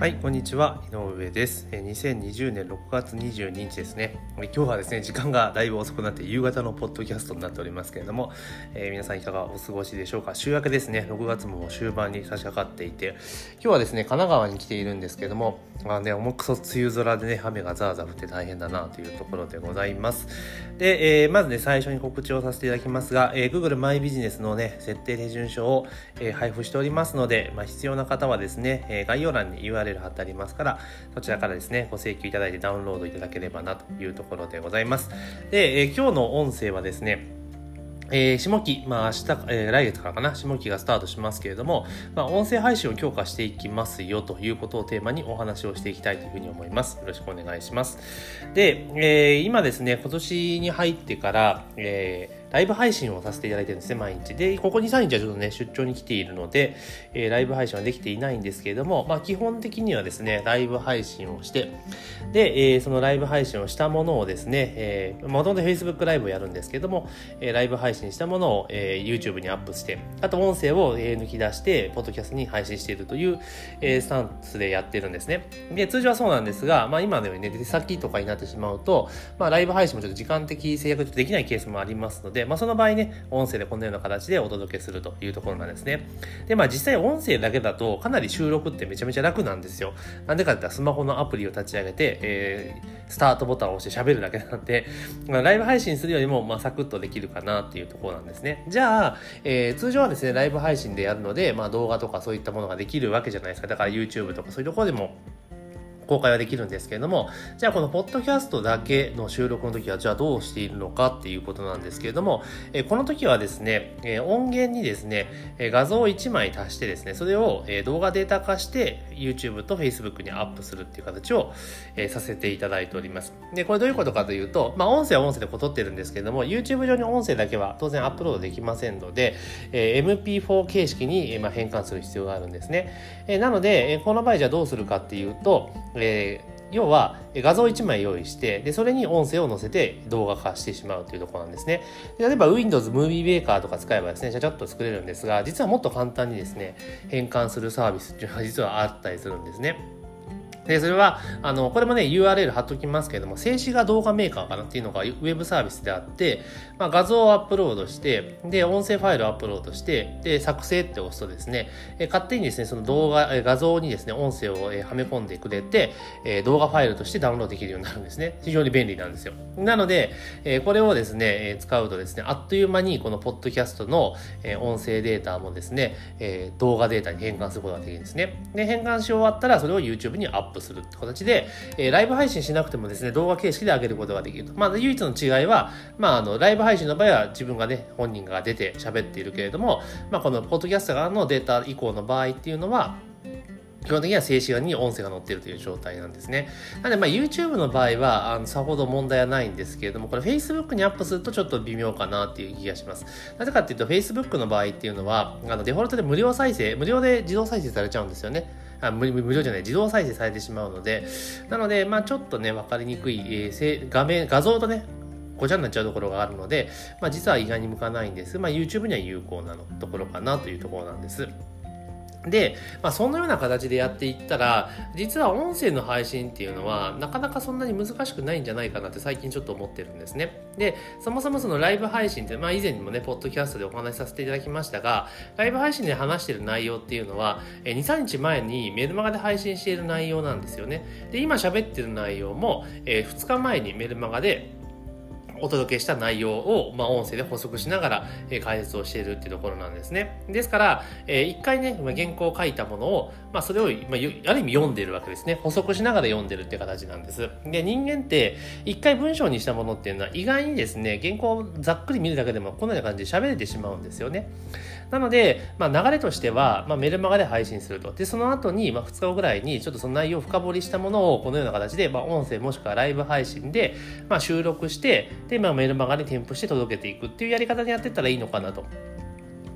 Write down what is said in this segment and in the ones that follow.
はい、こんにちは。井上です。え2020年6月22日ですね。今日はですね、時間がだいぶ遅くなって夕方のポッドキャストになっておりますけれども、えー皆さんいかがお過ごしでしょうか？週明けですね、6月も終盤に差し掛かっていて、今日はですね、神奈川に来ているんですけれども、まあね、重くそ梅雨空でね、雨がザーザー降って大変だなというところでございます。で、えーまずね、最初に告知をさせていただきますが、えー Google マイビジネスのね、設定手順書を、えー配布しておりますので、まあ、必要な方はですね、えー概要欄に URL 貼ってありますから、そちらからですね、ご請求いただいてダウンロードいただければなというところでございます。で、えー今日の音声はですね、えー下期、まあ明日、えー来月からかな、下期がスタートしますけれども、まあ、音声配信を強化していきますよということをテーマにお話をしていきたいというふうに思います。よろしくお願いします。で、えー今ですね、今年に入ってから、えーライブ配信をさせていただいてるんですね、毎日。で、ここ2、3日はちょっとね、出張に来ているので、えーライブ配信はできていないんですけれども、まあ、基本的にはですね、ライブ配信をして、で、えーそのライブ配信をしたものをですね、えー、もともと Facebook ライブをやるんですけども、えーライブ配信したものを、えー YouTube にアップして、あと音声を、えー抜き出して、ポッドキャストに配信しているという、えースタンスでやってるんですね。で、通常はそうなんですが、まあ今のようにね、出先とかになってしまうと、まあライブ配信もちょっと時間的制約できないケースもありますので、でまあその場合ね、音声でこのような形でお届けするというところなんですね。で、まあ実際音声だけだとかなり収録ってめちゃめちゃ楽なんですよ。なんでかって言ったらスマホのアプリを立ち上げて、えースタートボタンを押して喋るだけなんで、まあライブ配信するよりも、まあサクッとできるかなっていうところなんですね。じゃあ、えー通常はですね、ライブ配信でやるので、まあ動画とかそういったものができるわけじゃないですか。だから YouTube とかそういうところでも公開はできるんですけれども、じゃあこのポッドキャストだけの収録の時は、じゃあどうしているのかっていうことなんですけれども、えこの時はですね、え音源にですね、え画像を1枚足してですね、それを、え動画データ化して YouTube と Facebook にアップするっていう形を、えさせていただいております。で、これどういうことかというと、まあ音声は音声でこ撮ってるんですけれども、YouTube 上に音声だけは当然アップロードできませんので、えー MP4 形式に、えまあ、変換する必要があるんですね。えなので、えこの場合じゃあどうするかっていうと、えー要は画像1枚用意してでそれに音声を載せて動画化してしまうというところなんですね。例えば Windows Movie Maker とか使えばですねちゃちゃっと作れるんですが実はもっと簡単にですね変換するサービスっていうのは実はあったりするんですね。で、それは、あの、これもね、URL 貼っときますけれども、静止画動画メーカーかなっていうのがウェブサービスであって、まあ、画像をアップロードして、で、音声ファイルをアップロードして、で、作成って押すとですね、え勝手にですね、その動画、え画像にですね、音声をえはめ込んでくれて、え動画ファイルとしてダウンロードできるようになるんですね。非常に便利なんですよ。なので、えこれをですね、え使うとですね、あっという間にこのポッドキャストのえ音声データもですね、え動画データに変換することができるんですね。で、変換し終わったら、それを YouTube にアップップするって形で、えーライブ配信しなくてもですね、動画形式で上げることができると。まあ、唯一の違いは、まあ、あの、ライブ配信の場合は自分がね、本人が出て喋っているけれども、まあ、このポッドキャスト側のデータ以降の場合っていうのは、基本的には静止画に音声が載っているという状態なんですね。なので、まあ、YouTube の場合は、あのさほど問題はないんですけれども、これ Facebook にアップするとちょっと微妙かなっていう気がします。なぜかっていうと、Facebook の場合っていうのは、あのデフォルトで無料再生、無料で自動再生されちゃうんですよね。あ無無料じゃない、自動再生されてしまうので、なので、まあちょっとね、わかりにくい、えー画面、画像とね、ごちゃになっちゃうところがあるので、まあ実は意外に向かないんです。まあ YouTube には有効なのところかなというところなんです。で、まあ、そのような形でやっていったら、実は音声の配信っていうのは、なかなかそんなに難しくないんじゃないかなって最近ちょっと思ってるんですね。で、そもそもそのライブ配信って、まあ、以前にもね、ポッドキャストでお話しさせていただきましたが、ライブ配信で話してる内容っていうのは、2、3日前にメルマガで配信している内容なんですよね。で、今喋ってる内容も、え2日前にメルマガでお届けした内容を、まあ、音声で補足しながら、えー解説をしているっていうところなんですね。ですから、えー一回ね、まあ、原稿を書いたものを、まあ、それを、まあ、ある意味読んでるわけですね。補足しながら読んでるって形なんです。で、人間って、一回文章にしたものっていうのは、意外にですね、原稿をざっくり見るだけでも、こんなような感じで喋れてしまうんですよね。なので、まあ、流れとしては、まあ、メルマガで配信すると。で、その後に、まあ、2日後ぐらいに、ちょっとその内容を深掘りしたものを、このような形で、まあ、音声もしくはライブ配信で、まあ、収録して、で、まあ、メルマガに添付して届けていくっていうやり方でやってったらいいのかなと。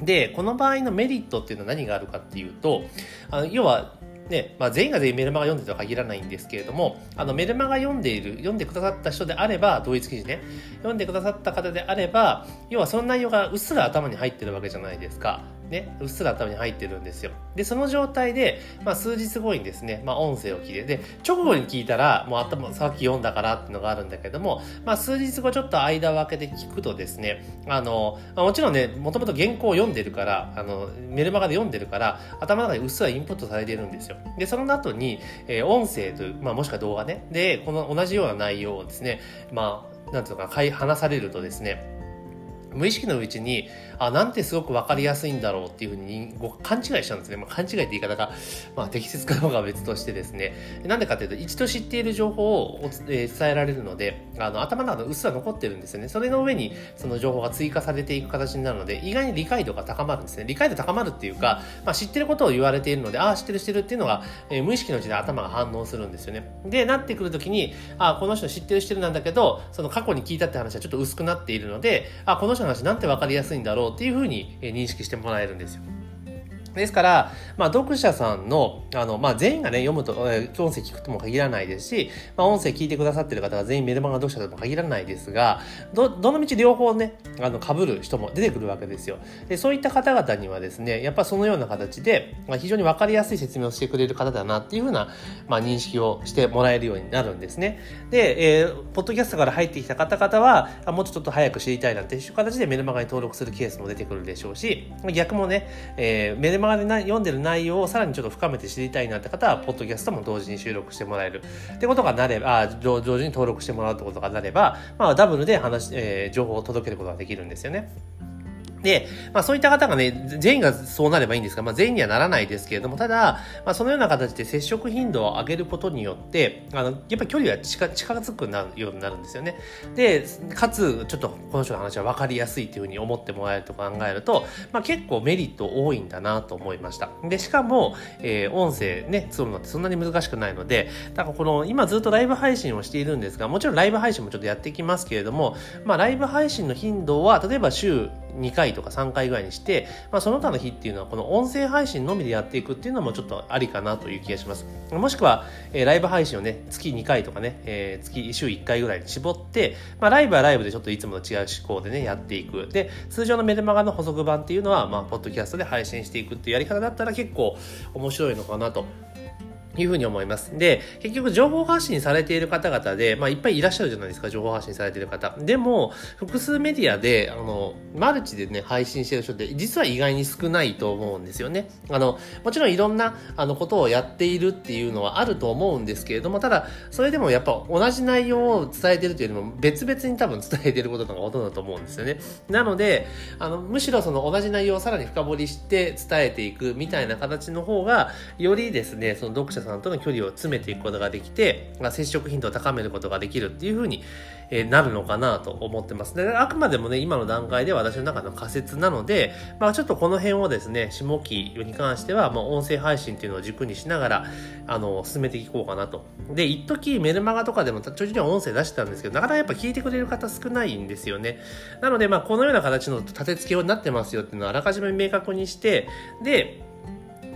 で、この場合のメリットっていうのは何があるかっていうと、あの要は、ね、まあ、全員が全員メルマガ読んでるとは限らないんですけれども、あのメルマガ読んでいる、読んでくださった人であれば、同一記事ね、読んでくださった方であれば、要はその内容がうっすら頭に入ってるわけじゃないですか。ね、うっすら頭に入ってるんですよ。で、その状態で、まあ、数日後にですね、まあ、音声を聞いて、で、直後に聞いたら、もう頭、さっき読んだからっていうのがあるんだけども、まあ、数日後ちょっと間を空けて聞くとですね、あの、まあ、もちろんね、もともと原稿を読んでるから、あの、メルマガで読んでるから、頭の中にうっすらインプットされてるんですよ。で、その後に、えー、音声という、まあ、もしくは動画ね、で、この同じような内容をですね、まあ、なんていうのか、話されるとですね、無意識のうちにあなんてすごく分かりやすいんだろうっていうふうにご勘違いしたんですね、まあ、勘違いって言い方が、まあ、適切かどうかは別としてですね。なんでかというと一度知っている情報を、えー、伝えられるのであの頭の中のうっすら残ってるんですよね。それの上にその情報が追加されていく形になるので意外に理解度が高まるんですね。理解度高まるっていうか、まあ、知ってることを言われているのでああ知ってる知ってるっていうのが、えー、無意識のうちで頭が反応するんですよね。でなってくるときにああこの人知ってる知ってるなんだけどその過去に聞いたって話はちょっと薄くなっているのでああこの人の話なんて分かりやすいんだろうっていうふうに認識してもらえるんですよ。ですから、まあ、読者さんの、あの、まあ、全員がね、読むと、えー、音声聞くとも限らないですし、まあ、音声聞いてくださってる方が全員メルマガ読者とも限らないですが、ど、どの道両方ね、あの、被る人も出てくるわけですよ。で、そういった方々にはですね、やっぱそのような形で、まあ、非常にわかりやすい説明をしてくれる方だなっていうふうな、まあ、認識をしてもらえるようになるんですね。で、えー、ポッドキャストから入ってきた方々は、あもうちょっと早く知りたいなんていう形でメルマガに登録するケースも出てくるでしょうし、逆もね、えー、メルマガで読んでる内容をさらにちょっと深めて知りたいなって方は、ポッドキャストも同時に収録してもらえるってことがなれば、あ同時に登録してもらうってことがなれば、まあ、ダブルで話、えー、情報を届けることができるんですよね。で、まあそういった方がね、全員がそうなればいいんですが、まあ全員にはならないですけれども、ただ、まあそのような形で接触頻度を上げることによって、あの、やっぱり距離が近づくなるようになるんですよね。で、かつ、ちょっとこの人の話は分かりやすいというふうに思ってもらえると考えると、まあ結構メリット多いんだなと思いました。で、しかも、えー、音声ね、積むのってそんなに難しくないので、だからこの、今ずっとライブ配信をしているんですが、もちろんライブ配信もちょっとやっていきますけれども、まあライブ配信の頻度は、例えば週2回とか3回ぐらいにして、まあ、その他の日っていうのはこの音声配信のみでやっていくっていうのもちょっとありかなという気がします。もしくは、えー、ライブ配信をね、月2回とかね、えー、月週1回ぐらいに絞って、まあ、ライブはライブでちょっといつもと違う思考でね、やっていく。で、通常のメルマガの補足版っていうのは、まあ、ポッドキャストで配信していくっていうやり方だったら結構面白いのかなというふうに思います。で、結局情報発信されている方々で、まあいっぱいいらっしゃるじゃないですか、情報発信されている方。でも、複数メディアで、あの、マルチでね、配信してる人って実は意外に少ないと思うんですよね。あの、もちろんいろんな、あの、ことをやっているっていうのはあると思うんですけれども、ただ、それでもやっぱ同じ内容を伝えてるというよりも、別々に多分伝えてることがほとんどだと思うんですよね。なので、あの、むしろその同じ内容をさらに深掘りして伝えていくみたいな形の方が、よりですね、その読者さんとの距離を詰めていくことができて、ま、接触頻度を高めることができるっていうふうに、え、なるのかなと思ってます。で、あくまでもね、今の段階では私の中の仮説なので、まあちょっとこの辺をですね、下期に関しては、まあ音声配信っていうのを軸にしながら、あの、進めていこうかなと。で、一時メルマガとかでもちょいちょい音声出してたんですけど、なかなかやっぱ聞いてくれる方少ないんですよね。なので、まあこのような形の立て付けようになってますよっていうのをあらかじめ明確にして、で、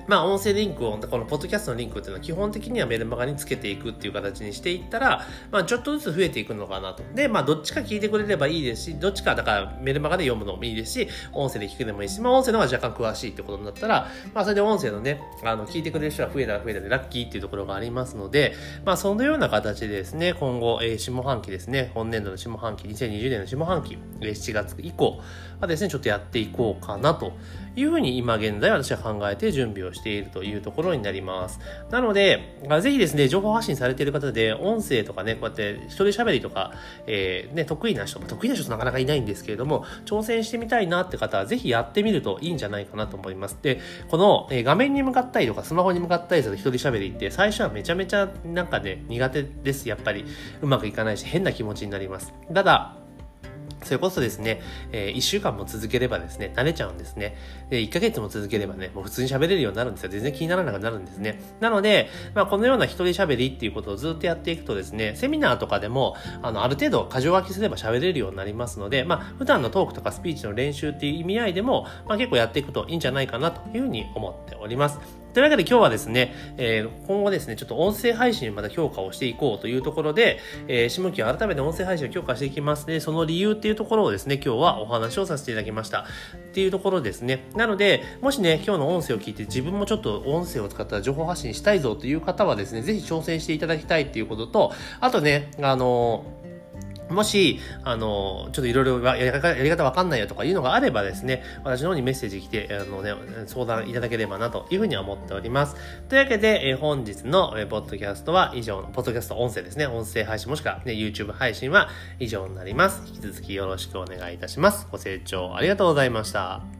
まあ、音声リンクを、このポッドキャストのリンクっていうのは基本的にはメルマガにつけていくっていう形にしていったら、まあ、ちょっとずつ増えていくのかなと。で、まあ、どっちか聞いてくれればいいですし、どっちか、だからメルマガで読むのもいいですし、音声で聞くでもいいし、まあ、音声の方が若干詳しいってことになったら、まあ、それで音声のね、あの、聞いてくれる人が増えたら増えたでラッキーっていうところがありますので、まあ、そのような形でですね、今後、えー、下半期ですね、本年度の下半期、2020年の下半期、7月以降はですね、ちょっとやっていこうかなというふうに今現在私は考えて準備をしてしているというところになります。なので、ぜひですね、情報発信されている方で、音声とかね、こうやって一人喋りとか、えー、ね、得意な人、得意な人なかなかいないんですけれども、挑戦してみたいなって方は、ぜひやってみるといいんじゃないかなと思います。で、この、え、画面に向かったりとか、スマホに向かったりする一人喋りって、最初はめちゃめちゃなんかね、苦手です。やっぱり。うまくいかないし、変な気持ちになります。ただ、それこそですね、えー、1週間も続ければですね、慣れちゃうんですね。で、1ヶ月も続ければね、もう普通に喋れるようになるんですよ。全然気にならなくなるんですね。なので、まあ、このような一人喋りっていうことをずっとやっていくとですね、セミナーとかでも、あの、ある程度、箇条書きすれば喋れるようになりますので、まあ、普段のトークとかスピーチの練習っていう意味合いでも、まあ、結構やっていくといいんじゃないかなというふうに思っております。というわけで今日はですね、えー、今後ですね、ちょっと音声配信また強化をしていこうというところで、えー、下期は改めて音声配信を強化していきますで、その理由っていうところをですね、今日はお話をさせていただきました。っていうところですね。なので、もしね、今日の音声を聞いて自分もちょっと音声を使った情報発信したいぞという方はですね、ぜひ挑戦していただきたいっていうことと、あとね、あのーもし、あの、ちょっといろいろやり方わかんないよとかいうのがあればですね、私の方にメッセージ来て、あのね、相談いただければなというふうに思っております。というわけで、え本日の、ポッドキャストは以上の、ポッドキャスト音声ですね、音声配信もしくは、ね、YouTube 配信は以上になります。引き続きよろしくお願いいたします。ご清聴ありがとうございました。